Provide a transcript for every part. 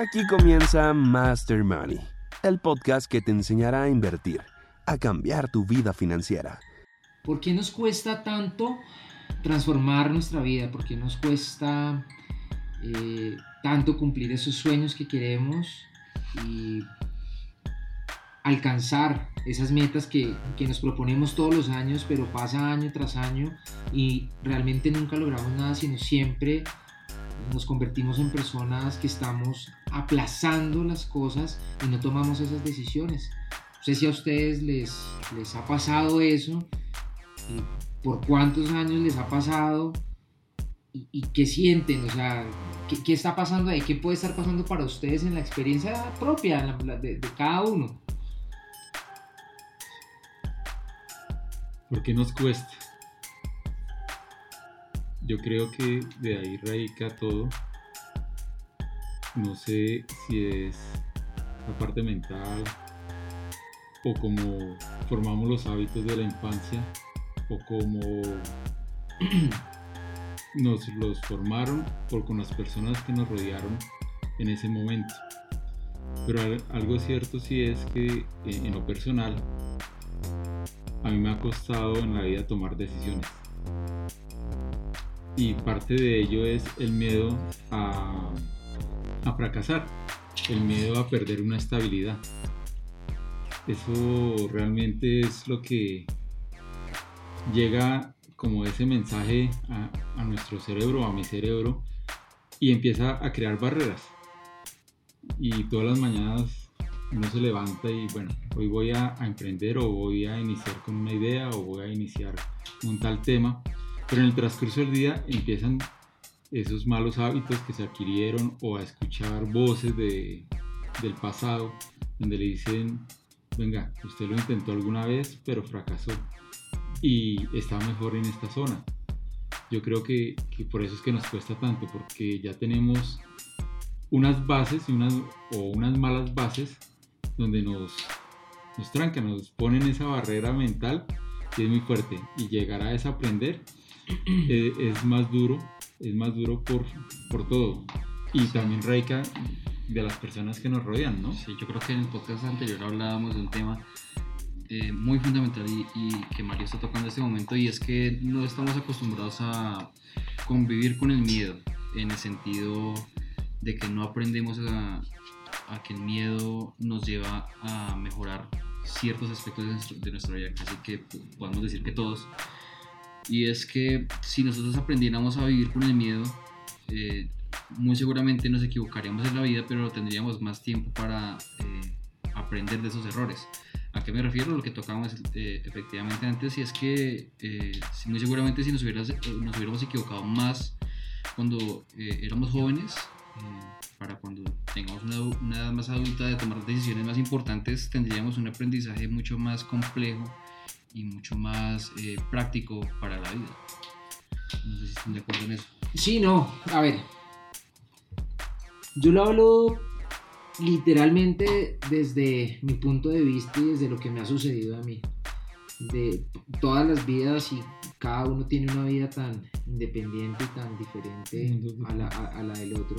Aquí comienza Master Money, el podcast que te enseñará a invertir, a cambiar tu vida financiera. ¿Por qué nos cuesta tanto transformar nuestra vida? ¿Por qué nos cuesta eh, tanto cumplir esos sueños que queremos y alcanzar esas metas que, que, nos proponemos todos los años, pero pasa año tras año y realmente nunca logramos nada, sino siempre nos convertimos en personas que estamos aplazando las cosas y no tomamos esas decisiones. No sé si a ustedes les, les ha pasado eso, por cuántos años les ha pasado y, qué sienten, o sea, ¿qué, ¿qué, está pasando ahí, qué puede estar pasando para ustedes en la experiencia propia de, de cada uno. ¿Por qué nos cuesta? Yo creo que de ahí radica todo. No sé si es la parte mental o cómo formamos los hábitos de la infancia o cómo nos los formaron por con las personas que nos rodearon en ese momento. Pero algo cierto sí es que eh, en lo personal a mí me ha costado en la vida tomar decisiones y parte de ello es el miedo a, fracasar, el miedo a perder una estabilidad. Eso realmente es lo que llega como ese mensaje a, nuestro cerebro, a mi cerebro, y empieza a crear barreras. Y todas las mañanas uno se levanta y bueno, hoy voy a, a, emprender o voy a iniciar con una idea o voy a iniciar un tal tema pero en el transcurso del día empiezan esos malos hábitos que se adquirieron o a escuchar voces de, del pasado donde le dicen, venga, usted lo intentó alguna vez pero fracasó y está mejor en esta zona. Yo creo que, que por eso es que nos cuesta tanto, porque ya tenemos unas bases o unas malas bases donde nos, nos trancan, nos ponen esa barrera mental que es muy fuerte y llegar a desaprender eh, es más duro, es más duro por, por todo. Y también radica de las personas que nos rodean, ¿no? Sí, yo creo que en el podcast anterior hablábamos de un tema eh, muy fundamental y, que Mario está tocando en este momento y es que no estamos acostumbrados a convivir con el miedo en el sentido de que no aprendemos a, a que el miedo nos lleva a mejorar ciertos aspectos de, nuestra vida, así que podemos decir que todos, y es que si nosotros aprendiéramos a vivir con el miedo, eh, muy seguramente nos equivocaríamos en la vida, pero tendríamos más tiempo para eh, aprender de esos errores. ¿A qué me refiero? Lo que tocábamos eh, efectivamente antes, y es que muy seguramente si nos, nos hubiéramos equivocado más cuando éramos jóvenes, para cuando tengamos una, una edad más adulta de tomar decisiones más importantes, tendríamos un aprendizaje mucho más complejo y mucho más eh, práctico para la vida. No sé si están de acuerdo en eso. Sí, no, a ver. Yo lo hablo literalmente desde mi punto de vista y desde lo que me ha sucedido a mí. De todas las vidas y cada uno tiene una vida tan independiente y tan diferente a la, a la del otro.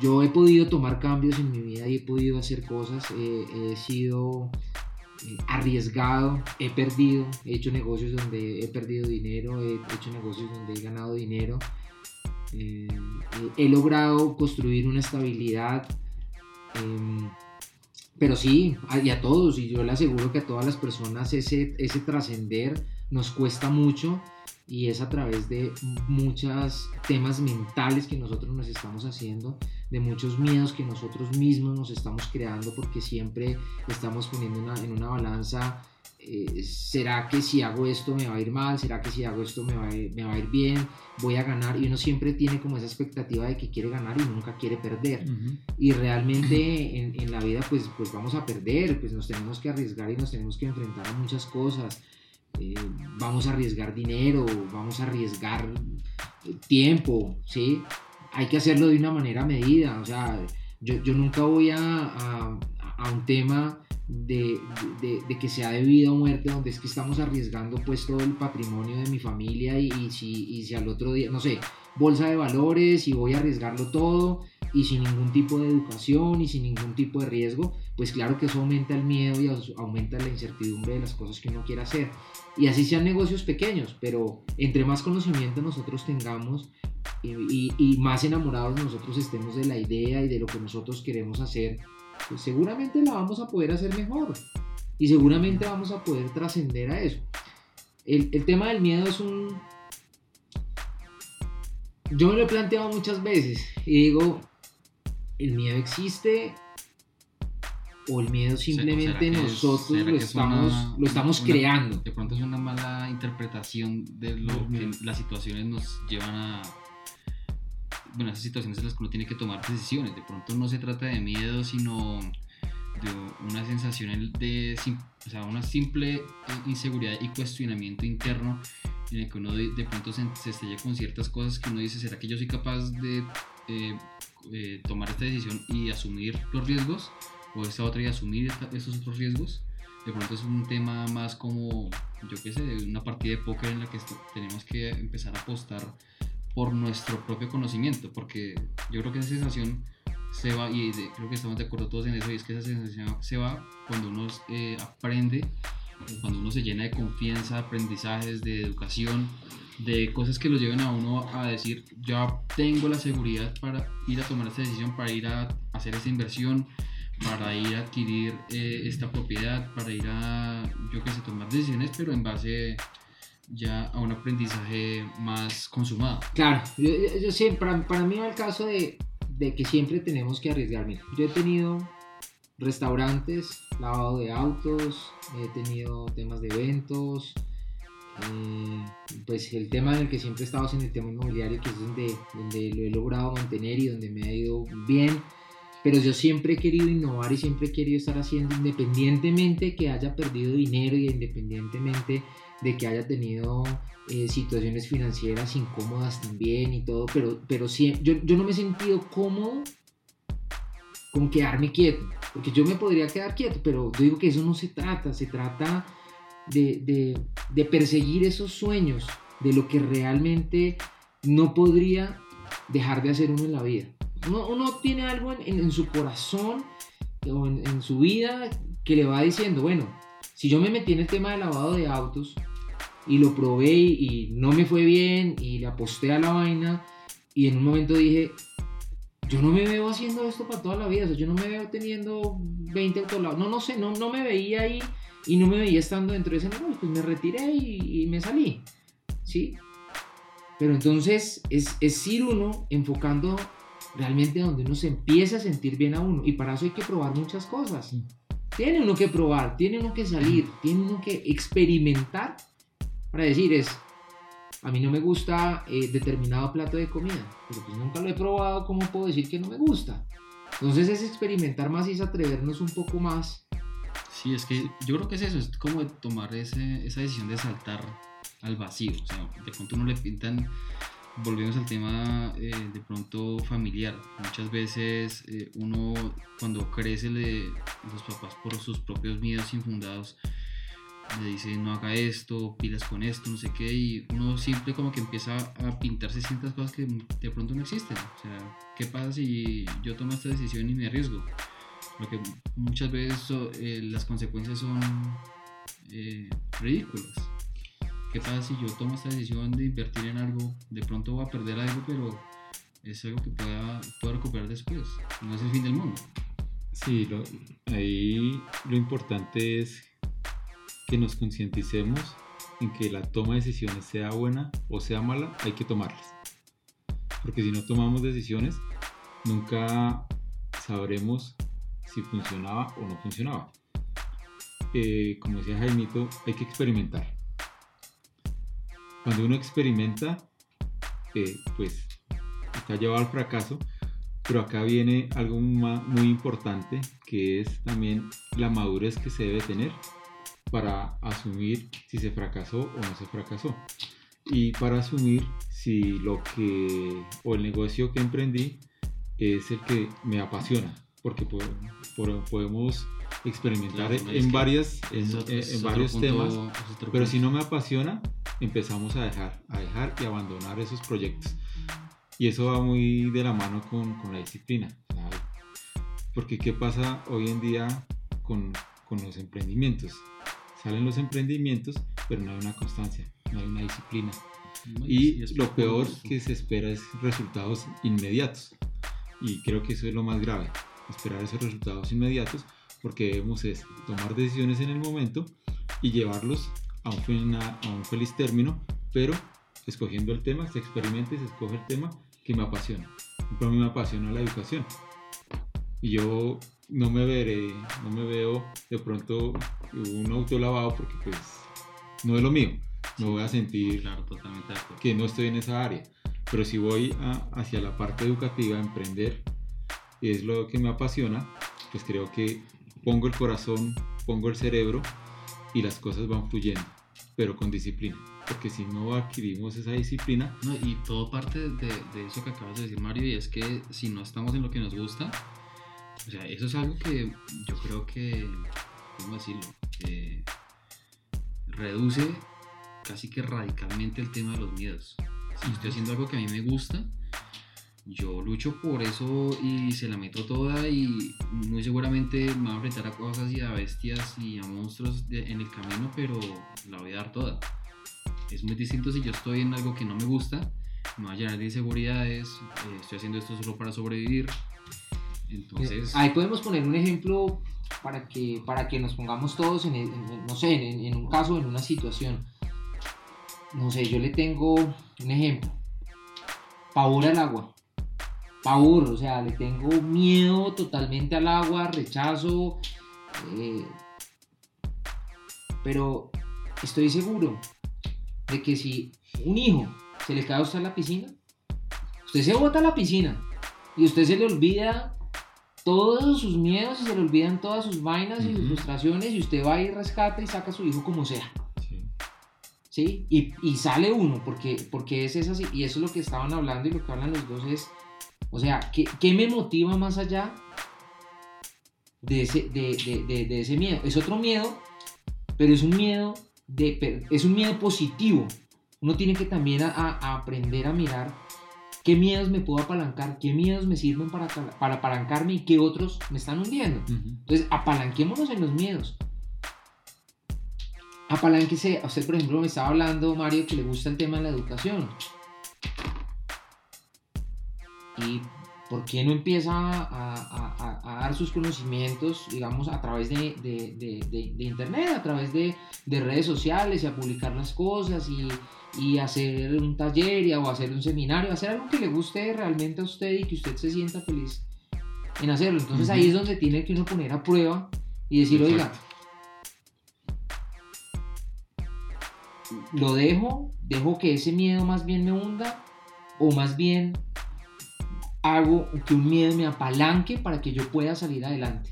Yo he podido tomar cambios en mi vida y he podido hacer cosas. he sido eh, arriesgado, he perdido, he hecho negocios donde he perdido dinero, he hecho negocios donde he ganado dinero, eh, he logrado construir una estabilidad, em, pero sí, y a todos, y yo le aseguro que a todas las personas ese, ese trascender nos cuesta mucho y es a través de muchos temas mentales que nosotros nos estamos haciendo, de muchos miedos que nosotros mismos nos estamos creando porque siempre estamos poniendo en una balanza, eh, ¿será que si hago esto me va a ir mal? ¿Será que si hago esto me va, a ir, me va a ir bien? ¿Voy a ganar? Y uno siempre tiene como esa expectativa de que quiere ganar y nunca quiere perder. Y realmente en, en, la vida pues, pues vamos a perder, pues nos tenemos que arriesgar y nos tenemos que enfrentar a muchas cosas eh, vamos a arriesgar dinero, vamos a arriesgar eh, tiempo, ¿sí? Hay que hacerlo de una manera medida, o sea, yo, yo nunca voy a, a, un tema de, de, de, que sea de vida o muerte, donde es que estamos arriesgando pues todo el patrimonio de mi familia y, y, si, y si al otro día, no sé, bolsa de valores y voy a arriesgarlo todo y sin ningún tipo de educación y sin ningún tipo de riesgo, pues claro que eso aumenta el miedo y aumenta la incertidumbre de las cosas que uno quiere hacer. Y así sean negocios pequeños, pero entre más conocimiento nosotros tengamos y, y, más enamorados nosotros estemos de la idea y de lo que nosotros queremos hacer, pues seguramente la vamos a poder hacer mejor y seguramente vamos a poder trascender a eso. El, el tema del miedo es un... Yo me lo he planteado muchas veces y digo, el miedo existe o el miedo simplemente nosotros lo estamos, lo estamos creando. De pronto es una mala interpretación de lo que las situaciones nos llevan a... Bueno, esas situaciones en las que uno tiene que tomar decisiones. De pronto no se trata de miedo, sino de una sensación de, o sea, una simple inseguridad y cuestionamiento interno en el que uno de, pronto se, se, estrella con ciertas cosas que uno dice, ¿será que yo soy capaz de eh, eh, tomar esta decisión y asumir los riesgos? ¿O esta otra y asumir esos otros riesgos? De pronto es un tema más como, yo qué sé, una partida de póker en la que tenemos que empezar a apostar por nuestro propio conocimiento, porque yo creo que esa sensación se va, y creo que estamos de acuerdo todos en eso, y es que esa sensación se va cuando uno eh, aprende, cuando uno se llena de confianza, aprendizajes, de educación, de cosas que lo lleven a uno a decir, ya tengo la seguridad para ir a tomar esta decisión, para ir a hacer esta inversión, para ir a adquirir eh, esta propiedad, para ir a, yo qué sé, tomar decisiones, pero en base ya a un aprendizaje más consumado. Claro, yo, yo, para, para mí va el caso de de que siempre tenemos que arriesgar. yo he tenido restaurantes, lavado de autos, he tenido temas de eventos, eh, pues el tema en el que siempre he estado es en el tema inmobiliario, que es donde, donde lo he logrado mantener y donde me ha ido bien. Pero yo siempre he querido innovar y siempre he querido estar haciendo, independientemente que haya perdido dinero y independientemente de que haya tenido eh, situaciones financieras incómodas también y todo, pero, pero sí, yo, yo no me he sentido cómodo con quedarme quieto, porque yo me podría quedar quieto, pero yo digo que eso no se trata, se trata de, de, perseguir esos sueños, de lo que realmente no podría dejar de hacer uno en la vida. Uno, uno tiene algo en, su corazón o en, su vida que le va diciendo, bueno, si yo me metí en el tema de lavado de autos, y lo probé y, no me fue bien y le aposté a la vaina y en un momento dije, yo no me veo haciendo esto para toda la vida, o sea, yo no me veo teniendo 20 autolados, no, no sé, no, no me veía ahí y no me veía estando dentro de ese negocio, pues me retiré y, me salí, ¿sí? Pero entonces es, es ir uno enfocando realmente donde uno se empieza a sentir bien a uno y para eso hay que probar muchas cosas. Tiene uno que probar, tiene uno que salir, tiene uno que experimentar para decir es, a mí no me gusta eh, determinado plato de comida, pero pues nunca lo he probado, ¿cómo puedo decir que no me gusta? Entonces es experimentar más y es atrevernos un poco más. Sí, es que yo creo que es eso, es como tomar ese, esa decisión de saltar al vacío. O sea, de pronto uno le pintan, volvemos al tema eh, de pronto familiar. Muchas veces eh, uno cuando crece le, los papás por sus propios miedos infundados le dice no haga esto, pilas con esto, no sé qué, y uno siempre como que empieza a pintarse ciertas cosas que de pronto no existen. O sea, ¿qué pasa si yo tomo esta decisión y me arriesgo? Porque muchas veces eh, las consecuencias son eh, ridículas. ¿Qué pasa si yo tomo esta decisión de invertir en algo? De pronto voy a perder algo, pero es algo que pueda, puedo recuperar después. No es el fin del mundo. Sí, ahí lo importante es que nos concienticemos en que la toma de decisiones sea buena o sea mala, hay que tomarlas. Porque si no tomamos decisiones, nunca sabremos si funcionaba o no funcionaba. Eh, como decía Jaimito, hay que experimentar. Cuando uno experimenta, eh, pues está llevado al fracaso, pero acá viene algo muy importante que es también la madurez que se debe tener para asumir si se fracasó o no se fracasó. Y para asumir si lo que o el negocio que emprendí es el que me apasiona, porque podemos experimentar en, varias, en, varios temas, pero si no me apasiona, empezamos a dejar, a dejar y abandonar esos proyectos. Y eso va muy de la mano con, con la disciplina. porque ¿qué pasa hoy en día con, con los emprendimientos? Salen los emprendimientos, pero no hay una constancia, no hay una disciplina. Y lo peor que se espera es resultados inmediatos. Y creo que eso es lo más grave, esperar esos resultados inmediatos, porque debemos es tomar decisiones en el momento y llevarlos a un, a un feliz término, pero escogiendo el tema, se experimenta y se escoge el tema que me apasiona. Ejemplo, a mí me apasiona la educación. Y yo no me veré, no me veo de pronto un auto lavado porque pues no es lo mío. Me voy a sentir Claro, totalmente que no estoy en esa área. Pero si voy a- hacia la parte educativa, a emprender, es lo que me apasiona, pues creo que pongo el corazón, pongo el cerebro y las cosas van fluyendo, pero con disciplina. Porque si no adquirimos esa disciplina, No, y todo parte de, de eso que acabas de decir, Mario, y es que si no estamos en lo que nos gusta, o sea, eso es algo que yo creo que, ¿cómo decirlo? Que reduce casi que radicalmente el tema de los miedos. Si estoy haciendo algo que a mí me gusta, yo lucho por eso y se la meto toda y muy seguramente me voy a enfrentar a cosas y a bestias y a monstruos de- en el camino, pero la voy a dar toda. Es muy distinto si yo estoy en algo que no me gusta, me va a llenar de inseguridades, eh, estoy haciendo esto solo para sobrevivir. Entonces, Ahí podemos poner un ejemplo para que, para que nos pongamos todos en, el- en- no sé, en, en un caso, en una situación. No sé, yo le tengo un ejemplo. Pavor al agua. Pavor, o sea, le tengo miedo totalmente al agua, rechazo. eh, pero estoy seguro de que si un hijo se le cae a usted a la piscina, usted se bota a la piscina y usted se le olvida todos sus miedos y se le olvidan todas sus vainas y sus frustraciones y usted va y rescata y saca a su hijo como sea. sí, ¿sí? Y, y sale uno, porque, porque es esa, y eso es lo que estaban hablando y lo que hablan los dos es, o sea, ¿qué, qué me motiva más allá de ese, de, de- de- de ese miedo? Es otro miedo, pero es un miedo, de, es un miedo positivo. Uno tiene que también a- a- a aprender a mirar qué miedos me puedo apalancar, qué miedos me sirven para, para apalancarme y qué otros me están hundiendo. Entonces, apalanquémonos en los miedos. Apalánquese, a usted por ejemplo me estaba hablando, Mario, que le gusta el tema de la educación. ¿Y por qué no empieza a, a- a- a dar sus conocimientos, digamos, a través de, de- de- de- de internet, a través de, de redes sociales y a publicar las cosas y, y hacer un taller y, o hacer un seminario, hacer algo que le guste realmente a usted y que usted se sienta feliz en hacerlo? Entonces ahí es donde tiene que uno poner a prueba y decir, oiga, lo dejo, dejo que ese miedo más bien me hunda o más bien hago que un miedo me apalanque para que yo pueda salir adelante.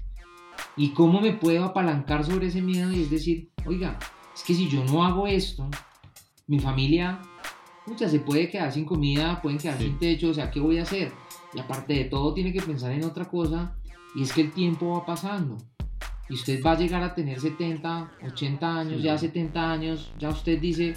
¿Y cómo me puedo apalancar sobre ese miedo? Y es decir, oiga, es que si yo no hago esto, mi familia, mucha, se puede quedar sin comida, pueden quedar Sí. sin techo, o sea, ¿qué voy a hacer? Y aparte de todo, tiene que pensar en otra cosa, y es que el tiempo va pasando. Y usted va a llegar a tener 70, 80 años, Sí. ya 70 años, ya usted dice,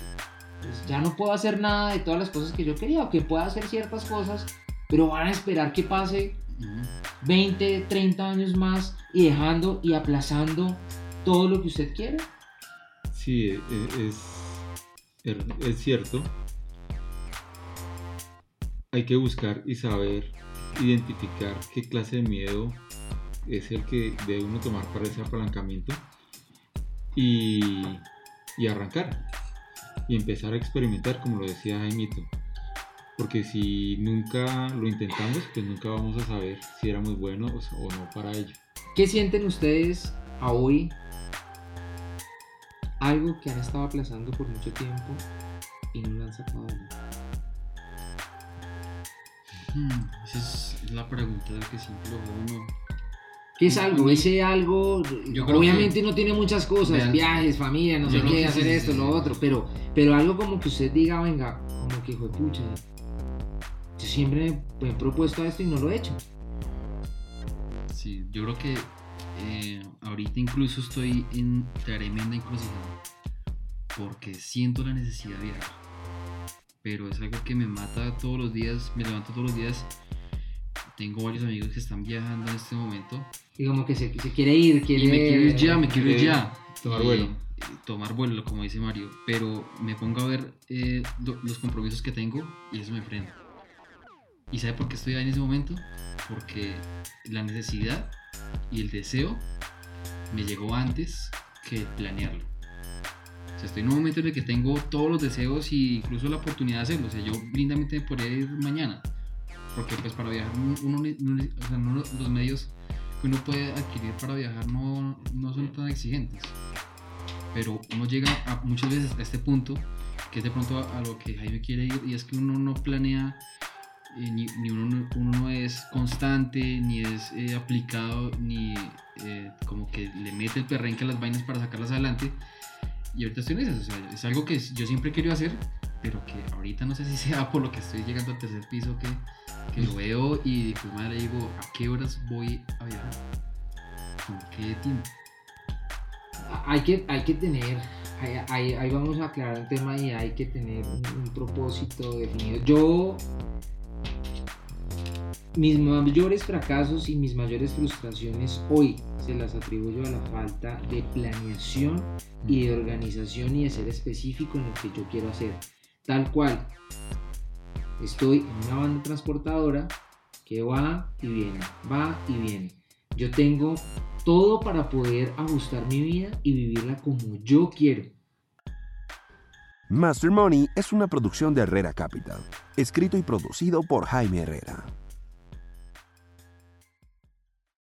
pues ya no puedo hacer nada de todas las cosas que yo quería, o que pueda hacer ciertas cosas, pero van a esperar que pase ujú, 20, 30 años más y dejando y aplazando todo lo que usted quiere. Sí, e- e- es, es, es cierto. Hay que buscar y saber identificar qué clase de miedo es el que debe uno tomar para ese apalancamiento y, y arrancar y empezar a experimentar, como lo decía Jaimito. Porque si nunca lo intentamos, pues nunca vamos a saber si éramos buenos o no para ello. ¿Qué sienten ustedes a hoy? Algo que han estado aplazando por mucho tiempo y no lo han sacado. Hmm, Esa es la pregunta que siempre lo veo uno. ¿Qué es algo? Ese algo, Yo creo obviamente no tiene muchas cosas, Vean, viajes, familia, no sé qué, que hacer sí, esto, sí, lo otro, pero, pero algo como que usted diga, venga, como que hijo de pucha, yo siempre me he propuesto esto y no lo he hecho. Sí, yo creo que eh, ahorita incluso estoy en tremenda encrucijada porque siento la necesidad de viajar. pero es algo que me mata todos los días, me levanto todos los días. Tengo varios amigos que están viajando en este momento. Y como que se, se quiere ir, quiere... Y me quiero ir ya, me quiero ir ya. tomar vuelo. y tomar vuelo, como dice Mario. Pero me pongo a ver eh, lo- los compromisos que tengo y eso me frena. ¿Y sabe por qué estoy ahí en ese momento? Porque la necesidad y el deseo me llegó antes que planearlo. O sea, estoy en un momento en el que tengo todos los deseos e incluso la oportunidad de hacerlo. O sea, yo lindamente podría ir mañana. Porque pues para viajar uno, los medios que uno puede adquirir para viajar no, no son tan exigentes. Pero uno llega muchas veces a este punto, que es de pronto a, a lo que Jaime quiere ir, y es que uno no planea, eh, ni, uno, no- uno no es constante, ni es eh, aplicado, ni eh, como que le mete el perrenque a las vainas para sacarlas adelante. Y ahorita estoy en esas, o es algo que yo siempre he hacer, pero que ahorita no sé si sea por lo que estoy llegando al tercer piso que, lo veo y pues madre digo, ¿a qué horas voy a viajar? ¿Con qué tiempo? hay que, hay que tener, ahí, ahí- vamos a aclarar el tema y hay que tener un propósito definido. Yo, mis mayores fracasos y mis mayores frustraciones hoy se las atribuyo a la falta de planeación y de organización y de ser específico en lo que yo quiero hacer. Tal cual, estoy en una banda transportadora que va y viene, va y viene. Yo tengo todo para poder ajustar mi vida y vivirla como yo quiero. Master Money es una producción de Herrera Capital, escrito y producido por Jaime Herrera.